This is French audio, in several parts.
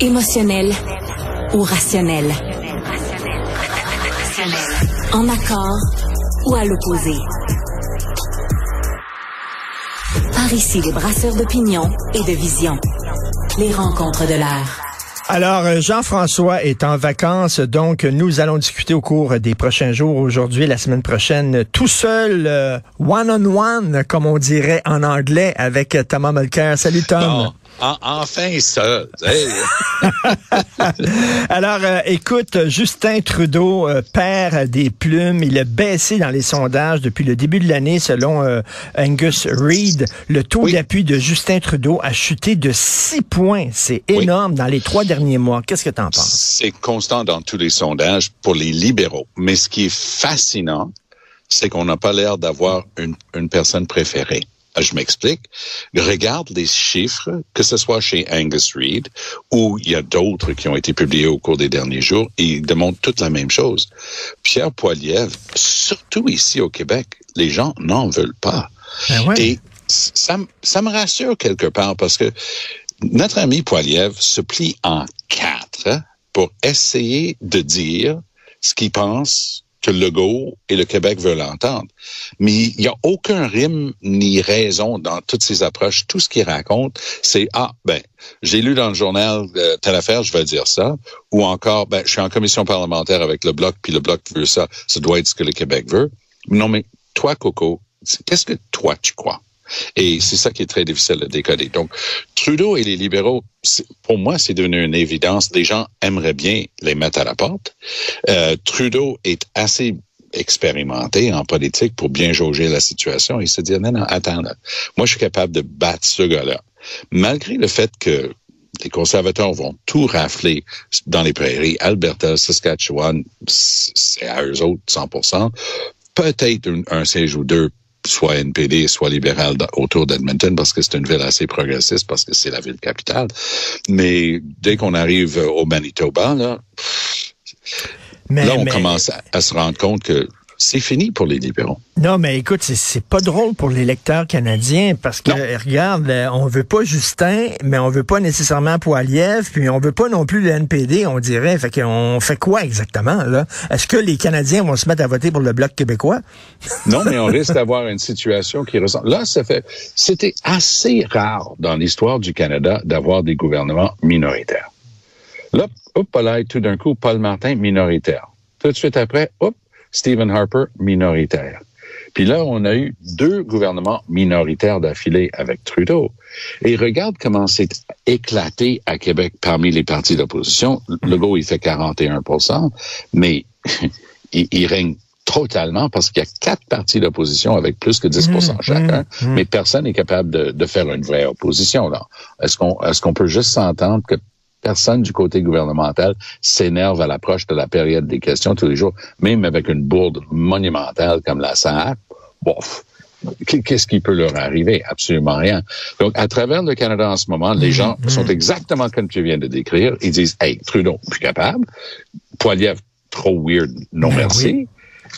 Émotionnel ou rationnel? En accord ou à l'opposé? Par ici, les brasseurs d'opinion et de vision. Les rencontres de l'air. Alors, euh, Jean-François est en vacances, donc nous allons discuter au cours des prochains jours, aujourd'hui, la semaine prochaine, tout seul, euh, one-on-one, comme on dirait en anglais, avec Thomas Mulcair. Salut Tom enfin ça. Alors, euh, écoute, Justin Trudeau euh, perd des plumes. Il a baissé dans les sondages depuis le début de l'année, selon euh, Angus Reid. Le taux d'appui de Justin Trudeau a chuté de six points. C'est énorme dans les trois derniers mois. Qu'est-ce que tu en penses? C'est constant dans tous les sondages pour les libéraux. Mais ce qui est fascinant, c'est qu'on n'a pas l'air d'avoir une, une personne préférée. Ah, je m'explique. Regarde les chiffres, que ce soit chez Angus Reid ou il y a d'autres qui ont été publiés au cours des derniers jours, et ils démontrent toute la même chose. Pierre Poilievre, surtout ici au Québec, les gens n'en veulent pas. Ben et ça, ça me rassure quelque part parce que notre ami Poilievre se plie en quatre pour essayer de dire ce qu'il pense que Legault et le Québec veulent entendre. Mais il n'y a aucun rime ni raison dans toutes ces approches. Tout ce qu'il raconte, c'est ah ben j'ai lu dans le journal euh, telle affaire, je vais dire ça, ou encore ben je suis en commission parlementaire avec le bloc puis le bloc veut ça, ça doit être ce que le Québec veut. Non mais toi Coco, qu'est-ce que toi tu crois? Et c'est ça qui est très difficile à décoder. Donc, Trudeau et les libéraux, pour moi, c'est devenu une évidence. Les gens aimeraient bien les mettre à la porte. Euh, Trudeau est assez expérimenté en politique pour bien jauger la situation et se dire, non, non, attends, moi, je suis capable de battre ce gars-là. Malgré le fait que les conservateurs vont tout rafler dans les prairies, Alberta, Saskatchewan, c'est à eux autres 100 peut-être un, un siège ou deux soit NPD, soit libéral autour d'Edmonton parce que c'est une ville assez progressiste, parce que c'est la ville capitale. Mais dès qu'on arrive au Manitoba, là, là on commence à, se rendre compte que c'est fini pour les libéraux. Non, mais écoute, c'est pas drôle pour les lecteurs canadiens parce que, regarde, euh, on veut pas Justin, mais on veut pas nécessairement Poiliev, puis on veut pas non plus le NPD, on dirait. Fait qu'on fait quoi exactement, là? Est-ce que les Canadiens vont se mettre à voter pour le Bloc québécois? non, mais on risque d'avoir une situation qui ressemble. Là, ça fait, c'était assez rare dans l'histoire du Canada d'avoir des gouvernements minoritaires. Là, hop, là, tout d'un coup, Paul Martin minoritaire. Tout de suite après, hop, Stephen Harper minoritaire. Puis là, on a eu deux gouvernements minoritaires d'affilée avec Trudeau. Et regarde comment c'est éclaté à Québec parmi les partis d'opposition. Legault, il fait 41% mais il, règne totalement parce qu'il y a quatre partis d'opposition avec plus que 10% mmh, chacun, mmh, mmh. mais personne n'est capable de, de, faire une vraie opposition. là. Est-ce qu'on est-ce qu'on peut juste s'entendre que personne du côté gouvernemental s'énerve à l'approche de la période des questions tous les jours, même avec une bourde monumentale comme la SAC. Bof, qu'est-ce qui peut leur arriver? Absolument rien. Donc, à travers le Canada en ce moment, les gens mm-hmm. sont exactement comme tu viens de décrire. Ils disent, hey, Trudeau, plus capable. Poiliev, trop weird, non ben merci.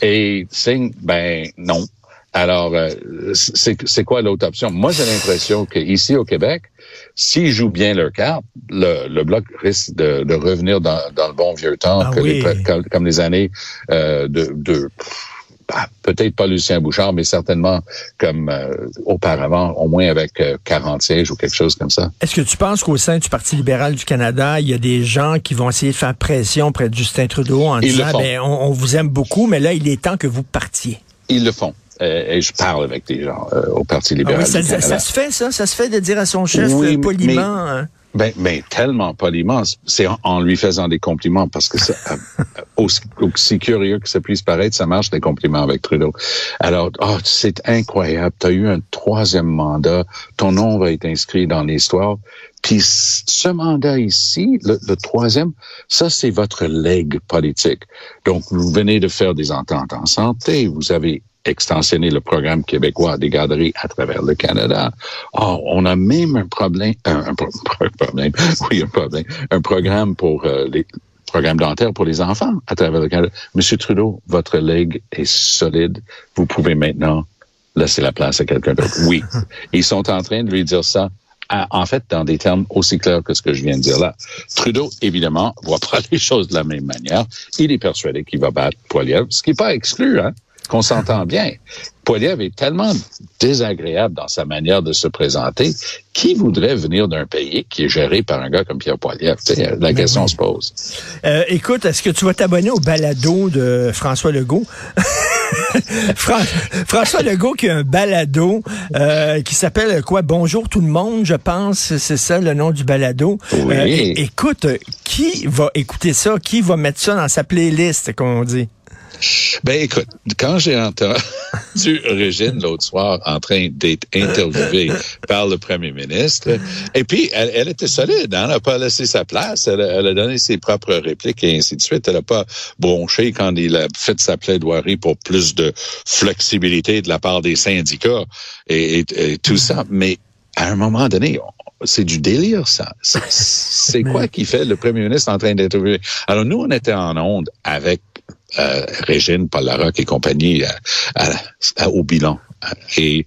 Et Singh, ben non. Alors, euh, c'est quoi l'autre option? Moi, j'ai l'impression qu'ici au Québec, s'ils jouent bien leur carte, le, le bloc risque de, de revenir dans, dans, le bon vieux temps, ah que les, comme, les années euh, de, de bah, peut-être pas Lucien Bouchard, mais certainement comme euh, auparavant, au moins avec 40 sièges ou quelque chose comme ça. Est-ce que tu penses qu'au sein du Parti libéral du Canada, il y a des gens qui vont essayer de faire pression près de Justin Trudeau en disant, ben, on, on vous aime beaucoup, mais là, il est temps que vous partiez? Ils le font. Euh, et je parle avec des gens euh, au Parti libéral. Ah oui, ça, ça, se fait, ça? Ça se fait de dire à son chef euh, poliment. Hein? Ben, ben, tellement poliment, c'est en, lui faisant des compliments parce que c'est aussi, curieux que ça puisse paraître, ça marche des compliments avec Trudeau. Alors, oh, c'est incroyable. Tu as eu un troisième mandat, ton nom va être inscrit dans l'histoire. Puis ce mandat ici, le, le troisième, ça c'est votre legs politique. Donc, vous venez de faire des ententes en santé, vous avez extensionner le programme québécois des garderies à travers le Canada. Oh, on a même un problème, un, problème, oui, un problème, un programme pour euh, les programmes dentaires pour les enfants à travers le Canada. Monsieur Trudeau, votre leg est solide. Vous pouvez maintenant laisser la place à quelqu'un d'autre. Oui. Ils sont en train de lui dire ça en fait, dans des termes aussi clairs que ce que je viens de dire là. Trudeau, évidemment, voit pas les choses de la même manière. Il est persuadé qu'il va battre Poiliev, ce qui n'est pas exclu, hein, qu'on s'entend bien. Poiliev est tellement désagréable dans sa manière de se présenter. Qui voudrait venir d'un pays qui est géré par un gars comme Pierre Poiliev? la question se pose. Euh, écoute, est-ce que tu vas t'abonner au balado de François Legault? François Legault qui a un balado euh, qui s'appelle quoi? Bonjour tout le monde, je pense, c'est ça le nom du balado. Oui. Euh, écoute, qui va écouter ça? Qui va mettre ça dans sa playlist, comme on dit? Ben écoute, quand j'ai entendu Régine l'autre soir en train d'être interviewée par le premier ministre, et puis elle, était solide, hein? elle n'a pas laissé sa place, elle, a donné ses propres répliques et ainsi de suite. Elle n'a pas bronché quand il a fait sa plaidoirie pour plus de flexibilité de la part des syndicats et, tout ça. Mais à un moment donné, c'est du délire, ça. C'est quoi qui fait le premier ministre en train d'interviewer? Alors, nous, on était en onde avec euh, Régine, Paul Larocque et compagnie euh, au bilan. Et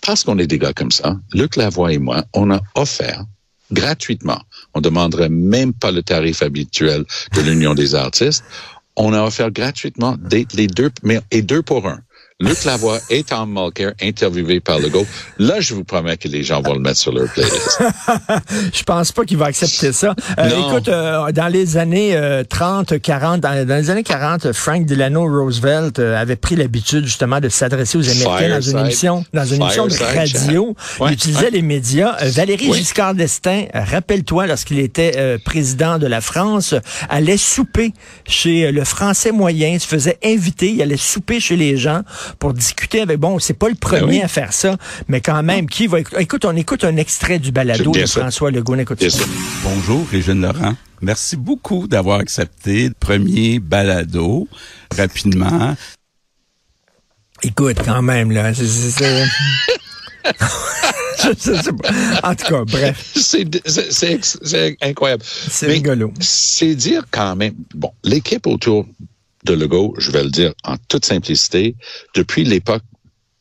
parce qu'on est des gars comme ça, Luc Lavoie et moi, on a offert gratuitement, on demanderait même pas le tarif habituel de l'Union des artistes, on a offert gratuitement les deux, mais et deux pour un. Luc Lavoie et Tom Mulcair interviewés par Legault. Là, je vous promets que les gens vont le mettre sur leur playlist. je pense pas qu'il va accepter ça. Euh, écoute, euh, dans les années 30, euh, 40, dans, les années 40, Frank Delano Roosevelt avait pris l'habitude justement de s'adresser aux Américains dans une émission, dans une émission de radio. il utilisait les médias. Valérie Giscard d'Estaing, rappelle-toi, lorsqu'il était président de la France, allait souper chez le Français moyen, se faisait inviter, il allait souper chez les gens pour discuter avec. Bon, c'est pas le ben premier à faire ça, mais quand même, qui va écouter? Écoute, on écoute un extrait du balado de François Legault. Écoute Bonjour, Régine Laurent. Merci beaucoup d'avoir accepté le premier balado rapidement. Écoute, quand même, là, en tout cas, bref. C'est incroyable. C'est rigolo. C'est dire quand même, bon, l'équipe autour de Legault, je vais le dire en toute simplicité, depuis l'époque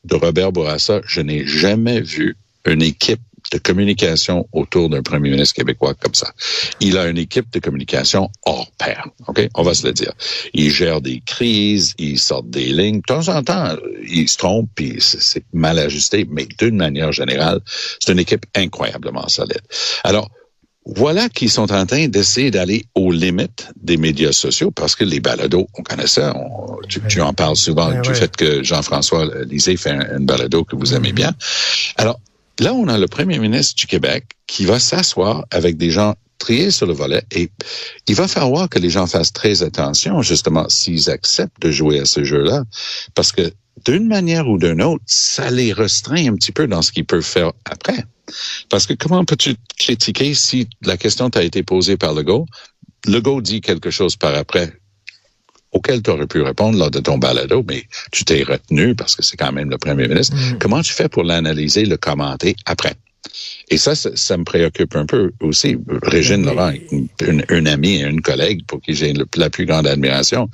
de Robert Bourassa, je n'ai jamais vu une équipe de communication autour d'un premier ministre québécois comme ça. Il a une équipe de communication hors pair. OK? On va se le dire. Il gère des crises, il sort des lignes. De temps en temps, il se trompe, puis c'est mal ajusté, mais d'une manière générale, c'est une équipe incroyablement solide. Alors, voilà qu'ils sont en train d'essayer d'aller aux limites des médias sociaux parce que les balados, on connaît ça. tu, en parles souvent du fait que Jean-François Lisée fait un, balado que vous aimez bien. Alors, là, on a le premier ministre du Québec qui va s'asseoir avec des gens triés sur le volet et il va falloir que les gens fassent très attention, justement, s'ils acceptent de jouer à ce jeu-là, parce que d'une manière ou d'une autre, ça les restreint un petit peu dans ce qu'ils peuvent faire après. Parce que comment peux-tu critiquer si la question t'a été posée par Legault? Legault dit quelque chose par après auquel tu aurais pu répondre lors de ton balado, mais tu t'es retenu parce que c'est quand même le premier ministre. Mm. Comment tu fais pour l'analyser, le commenter après? Et ça, ça, me préoccupe un peu aussi. Régine Laurent, une, une, amie et une collègue pour qui j'ai la plus grande admiration.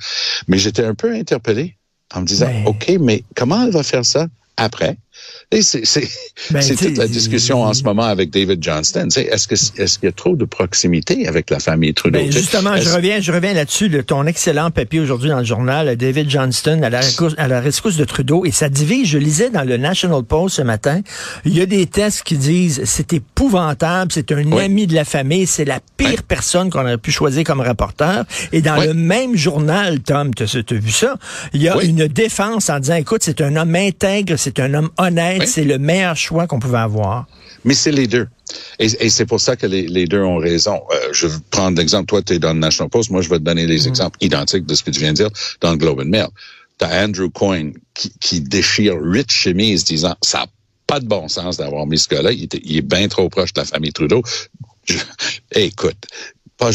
Mais j'étais un peu interpellé en me disant, OK, mais comment elle va faire ça après? C'est ben, toute la discussion en ce moment avec David Johnston. Est-ce que est-ce qu'il y a trop de proximité avec la famille Trudeau? Ben, justement, je reviens, je reviens là-dessus. ton excellent papier aujourd'hui dans le journal, David Johnston à la, à la rescousse de Trudeau, et ça divise. Je lisais dans le National Post ce matin. Il y a des tests qui disent c'est épouvantable, c'est un ami de la famille, c'est la pire personne qu'on aurait pu choisir comme rapporteur. Et dans le même journal, Tom, tu as, vu ça? Il y a une défense en disant écoute, c'est un homme intègre, c'est un homme honnête c'est le meilleur choix qu'on pouvait avoir. Mais c'est les deux. Et, c'est pour ça que les, deux ont raison. Euh, je vais prendre l'exemple. Toi, tu es dans le National Post. Moi, je vais te donner les mm. exemples identiques de ce que tu viens de dire dans le Globe and Mail. T'as Andrew Coyne qui, déchire huit chemises disant ça n'a pas de bon sens d'avoir mis ce gars-là. Il, est bien trop proche de la famille Trudeau. écoute, pas,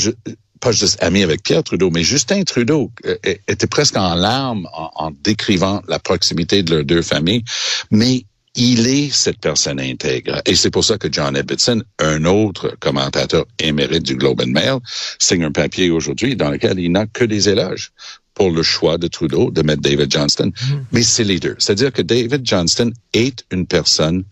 pas juste ami avec Pierre Trudeau, mais Justin Trudeau euh, était presque en larmes en, en, décrivant la proximité de leurs deux familles. Mais il est cette personne intègre. Et c'est pour ça que John Edmondson, un autre commentateur émérite du Globe and Mail, signe un papier aujourd'hui dans lequel il n'a que des éloges pour le choix de Trudeau de mettre David Johnston. Mm-hmm. Mais c'est les deux. C'est-à-dire que David Johnston est une personne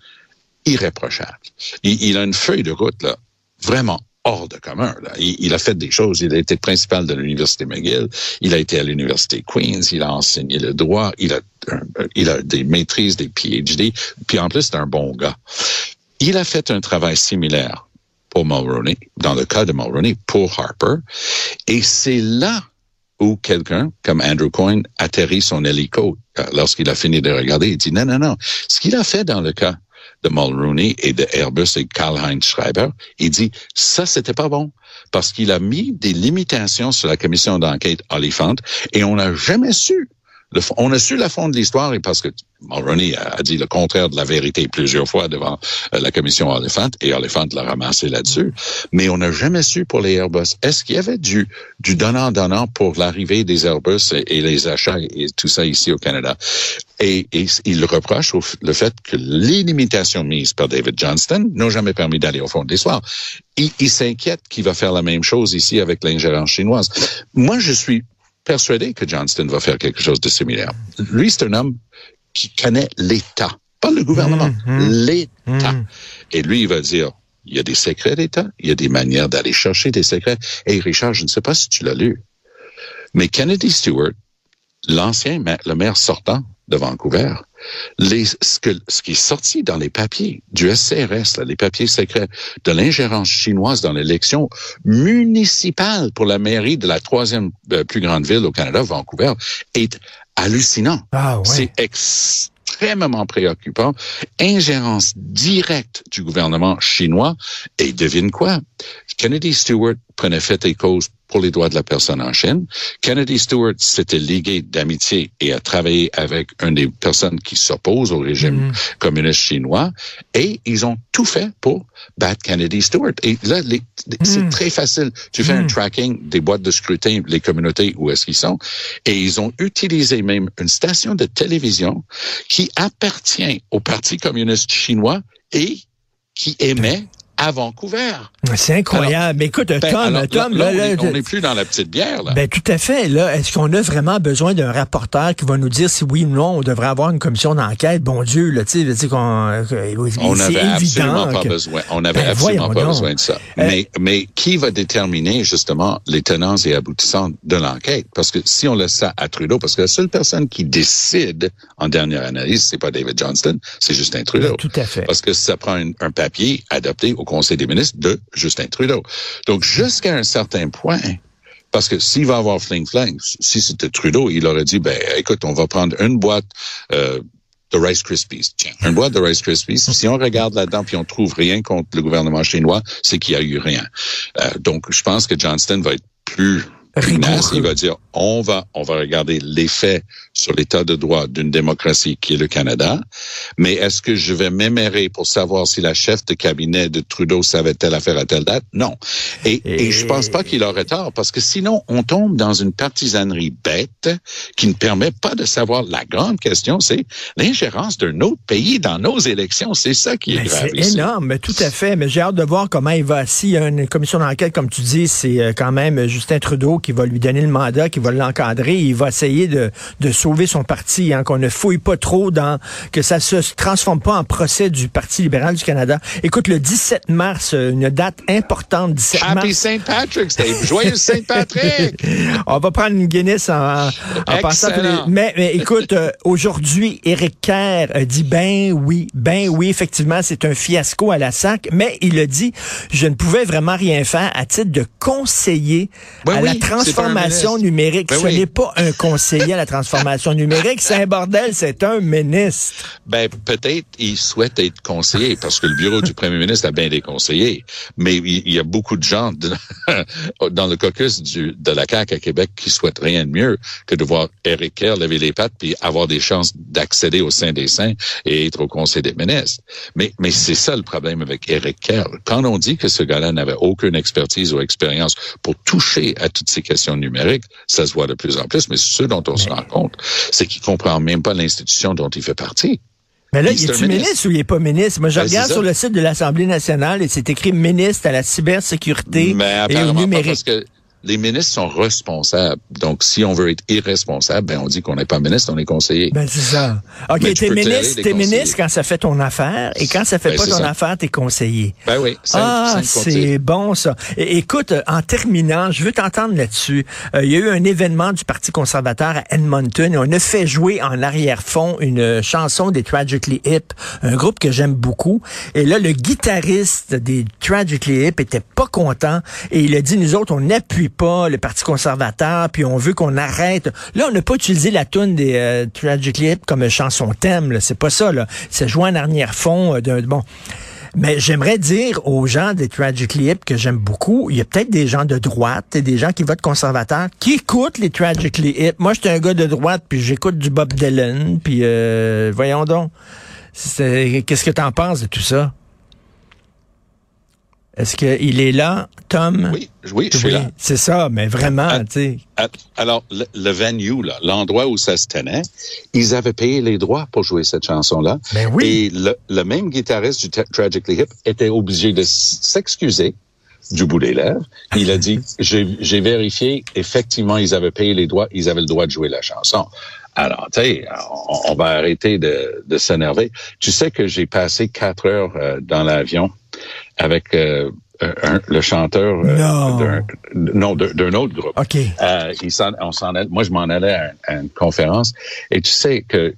irréprochable. Il, il a une feuille de route, là, vraiment hors de commun. Il, a fait des choses. Il a été principal de l'université McGill. Il a été à l'université Queens. Il a enseigné le droit. Il a, un, il a des maîtrises, des PhD. Puis en plus, c'est un bon gars. Il a fait un travail similaire pour Mulroney, dans le cas de Mulroney, pour Harper. Et c'est là où quelqu'un, comme Andrew Coyne, atterrit son hélico euh, lorsqu'il a fini de regarder. Il dit, non, non, non. Ce qu'il a fait dans le cas de Mulroney et de Airbus et Karl-Heinz Schreiber, il dit, ça, c'était pas bon. Parce qu'il a mis des limitations sur la commission d'enquête Oliphant et on n'a jamais su le, on a su la fond de l'histoire et parce que Mulroney a, a, dit le contraire de la vérité plusieurs fois devant euh, la commission Oliphant et Oliphant l'a ramassé là-dessus. Mais on n'a jamais su pour les Airbus. Est-ce qu'il y avait du, du donnant-donnant pour l'arrivée des Airbus et, les achats et tout ça ici au Canada? Et, et il reproche au, le fait que les limitations mises par David Johnston n'ont jamais permis d'aller au fond de l'histoire. Il, il s'inquiète qu'il va faire la même chose ici avec l'ingérence chinoise. Moi, je suis persuadé que Johnston va faire quelque chose de similaire. Lui, c'est un homme qui connaît l'État, pas le gouvernement, mmh, l'État. Mmh. Et lui, il va dire, il y a des secrets d'État, il y a des manières d'aller chercher des secrets. Et Richard, je ne sais pas si tu l'as lu, mais Kennedy Stewart, l'ancien maire, le maire sortant de Vancouver, les, ce, que, ce qui est sorti dans les papiers du SCRS, là, les papiers secrets de l'ingérence chinoise dans l'élection municipale pour la mairie de la troisième euh, plus grande ville au Canada, Vancouver, est hallucinant. Ah, ouais. C'est extrêmement préoccupant. Ingérence directe du gouvernement chinois. Et devine quoi? Kennedy Stewart prenait fait et cause pour les droits de la personne en Chine. Kennedy Stewart s'était ligué d'amitié et a travaillé avec une des personnes qui s'opposent au régime mmh. communiste chinois et ils ont tout fait pour battre Kennedy Stewart. Et là, les, mmh. c'est très facile. Tu fais mmh. un tracking des boîtes de scrutin, les communautés où est-ce qu'ils sont et ils ont utilisé même une station de télévision qui appartient au Parti communiste chinois et qui émet à Vancouver. C'est incroyable. Alors, mais écoute, ben, Tom, alors, Tom, là, là, on n'est plus dans la petite bière. Là. Ben tout à fait. Là, est-ce qu'on a vraiment besoin d'un rapporteur qui va nous dire si oui ou non on devrait avoir une commission d'enquête? Bon Dieu, là, tu sais, qu'on, on n'avait absolument que... pas besoin. On n'avait ben, absolument pas donc. besoin de ça. Euh... Mais, mais qui va déterminer justement les tenants et aboutissants de l'enquête? Parce que si on laisse ça à Trudeau, parce que la seule personne qui décide en dernière analyse, c'est pas David Johnston, c'est Justin Trudeau. Ben, tout à fait. Parce que ça prend un, un papier adopté au Conseil des ministres de Justin Trudeau. Donc, jusqu'à un certain point, parce que s'il va avoir fling-flang, si c'était Trudeau, il aurait dit, ben, écoute, on va prendre une boîte euh, de Rice Krispies. Tiens, une boîte de Rice Krispies. Si on regarde là-dedans puis on trouve rien contre le gouvernement chinois, c'est qu'il y a eu rien. Euh, donc, je pense que Johnston va être plus Il va dire on va on va regarder les faits sur l'état de droit d'une démocratie qui est le Canada, mais est-ce que je vais m'émérer pour savoir si la chef de cabinet de Trudeau savait telle affaire à telle date? Non. Et, et... et je pense pas qu'il aurait tort parce que sinon on tombe dans une partisanerie bête qui ne permet pas de savoir la grande question, c'est l'ingérence d'un autre pays dans nos élections. C'est ça qui est mais grave. C'est énorme, tout à fait. Mais j'ai hâte de voir comment il va. S'il y a une commission d'enquête, comme tu dis, c'est quand même Justin Trudeau qui va lui donner le mandat, qui va l'encadrer. Il va essayer de, de sauver son parti, hein, qu'on ne fouille pas trop dans, que ça se transforme pas en procès du Parti libéral du Canada. Écoute, le 17 mars, une date importante, 17 Happy mars. Saint Patrick's Day. Joyeux Saint Patrick. On va prendre une Guinness en, en passant. Les... Mais, mais, écoute, euh, aujourd'hui, Éric Kerr dit ben oui, ben oui, effectivement, c'est un fiasco à la SAC, mais il a dit, je ne pouvais vraiment rien faire à titre de conseiller ben à oui, la transformation numérique. Ben Ce oui. n'est pas un conseiller à la transformation numérique, c'est un bordel, c'est un ministre. Ben, peut-être il souhaite être conseiller parce que le bureau du premier ministre a bien des conseillers, mais il y a beaucoup de gens de, dans le caucus du, de la CAQ à Québec qui souhaitent rien de mieux que de voir Éric Kerr lever les pattes puis avoir des chances d'accéder au sein des saints et être au conseil des ministres. Mais, mais c'est ça le problème avec Éric Kerr. Quand on dit que ce gars-là n'avait aucune expertise ou expérience pour toucher à toutes ces questions numériques, ça se voit de plus en plus, mais ce dont on se rend compte, c'est qu'il comprend même pas l'institution dont il fait partie. Mais là, il est-tu ministre ou il est pas ministre? Moi, je Ben, regarde sur le site de l'Assemblée nationale et c'est écrit ministre à la cybersécurité Mais et au numérique. parce que les ministres sont responsables. Donc, si on veut être irresponsable, ben on dit qu'on n'est pas ministre, on est conseiller. Ben c'est ça. OK, t'es ministre, t'es ministre quand ça fait ton affaire et quand ça fait Ben, pas ton ça. affaire, t'es conseiller. Ben oui, simple- Ah, c'est bon ça. É- écoute, en terminant, je veux t'entendre là-dessus. Euh, Il y a eu un événement du Parti conservateur à Edmonton et on a fait jouer en arrière-fond une chanson des Tragically Hip, un groupe que j'aime beaucoup. Et là, le guitariste des Tragically Hip était pas content et il a dit, nous autres, on pas le Parti conservateur, puis on veut qu'on arrête. Là, on n'a pas utilisé la tune des euh, Tragically Hip comme chanson thème, c'est pas ça. là. C'est joué en arrière-fond euh, d'un... Bon, mais j'aimerais dire aux gens des Tragically Hip que j'aime beaucoup, il y a peut-être des gens de droite et des gens qui votent conservateurs qui écoutent les Tragically Hip. Moi, j'étais un gars de droite, puis j'écoute du Bob Dylan, puis euh, voyons donc. Qu'est-ce que t'en penses de tout ça? Est-ce qu'il est là, Tom? Oui, oui, je suis là. c'est ça, mais vraiment, tu sais. Ah, Alors, le, le venue, là, l'endroit où ça se tenait, ils avaient payé les droits pour jouer cette chanson-là. Ben oui. Et le, le même guitariste du Tra- Tragically Hip était obligé de s'excuser du bout des lèvres. Il a dit, j'ai j'ai vérifié, effectivement, ils avaient payé les droits, ils avaient le droit de jouer la chanson. Alors, tu sais, on, on va arrêter de, de s'énerver. Tu sais que j'ai passé quatre heures euh, dans l'avion avec euh, un- le chanteur euh, Non. d'un autre groupe. OK. Euh, il on s'en moi, je m'en allais à, à une conférence et tu sais que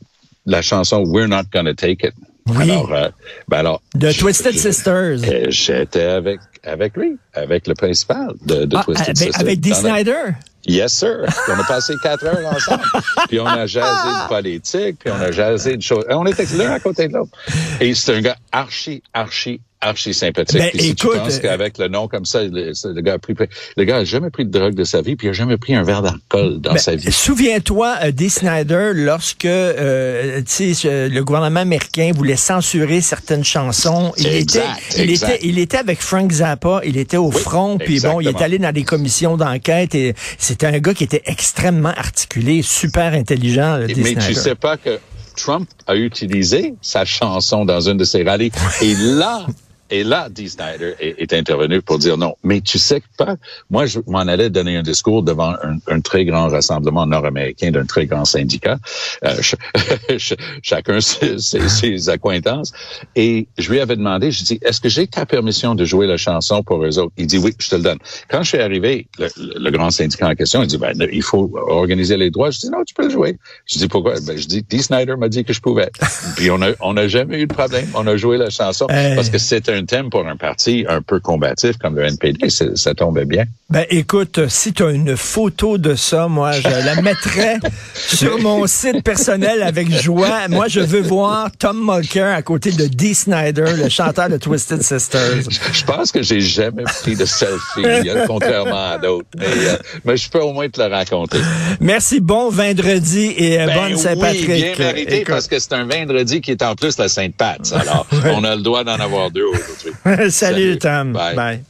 la chanson We're Not Gonna Take It. Oui. Alors, euh, ben alors, De je- Twisted je- Sisters. euh, J'étais avec avec lui, avec le principal de, de Ah, Twisted avec, Sisters. avec Dee Snyder? Yes, sir. Puis on a passé quatre heures ensemble. puis on a jasé de politique, puis on a jasé de choses. On était l'un à côté de l'autre. Et c'est un gars archi, archi, archi sympathique. Ben, si écoute, tu penses euh, qu'avec le nom comme ça, le, le gars a pris, le gars a jamais pris de drogue de sa vie, puis il a jamais pris un verre d'alcool dans Ben, sa vie. Souviens-toi, euh, Dee Snyder, lorsque euh, tu euh, le gouvernement américain voulait censurer certaines chansons, il Exact, était, il exact. était, il était avec Frank Zappa, il était au Oui, front, puis bon, il est allé dans des commissions d'enquête et c'était un gars qui était extrêmement articulé, super intelligent, le Dee Mais tu Snyder. sais pas que Trump a utilisé sa chanson dans une de ses rallyes. Et là, et là, Dee Snyder est, est intervenu pour dire non. Mais tu sais pas, moi, je m'en allais donner un discours devant un, un très grand rassemblement nord-américain d'un très grand syndicat, euh, ch- ch- chacun ses, ses- ses accointances. Et je lui avais demandé, je dis, est-ce que j'ai ta permission de jouer la chanson pour eux autres? Il dit oui, je te le donne. Quand je suis arrivé, le, le- grand syndicat en question, il dit, ben, il faut organiser les droits. Je dis, non, tu peux le jouer. Je dis, pourquoi? Ben, je dis, Dee Snyder m'a dit que je pouvais. Puis on a, on a jamais eu de problème. On a joué la chanson parce que c'est un thème pour un parti un peu combatif comme le NPD. Ça tombait bien. Ben écoute, si tu as une photo de ça, moi je la mettrais sur mon site personnel avec joie. Moi je veux voir Tom Mulcair à côté de Dee Snyder, le chanteur de Twisted Sisters. Je pense que j'ai jamais pris de selfie, euh, contrairement à d'autres. Mais, euh, mais je peux au moins te le raconter. Merci, bon vendredi et euh, Ben bonne oui, Saint-Patrick. bien mérité Écoute. parce que c'est un vendredi qui est en plus la Sainte-Pat. Alors, on a le droit d'en avoir deux aujourd'hui. Salut, Salut. Tom. Bye. Bye.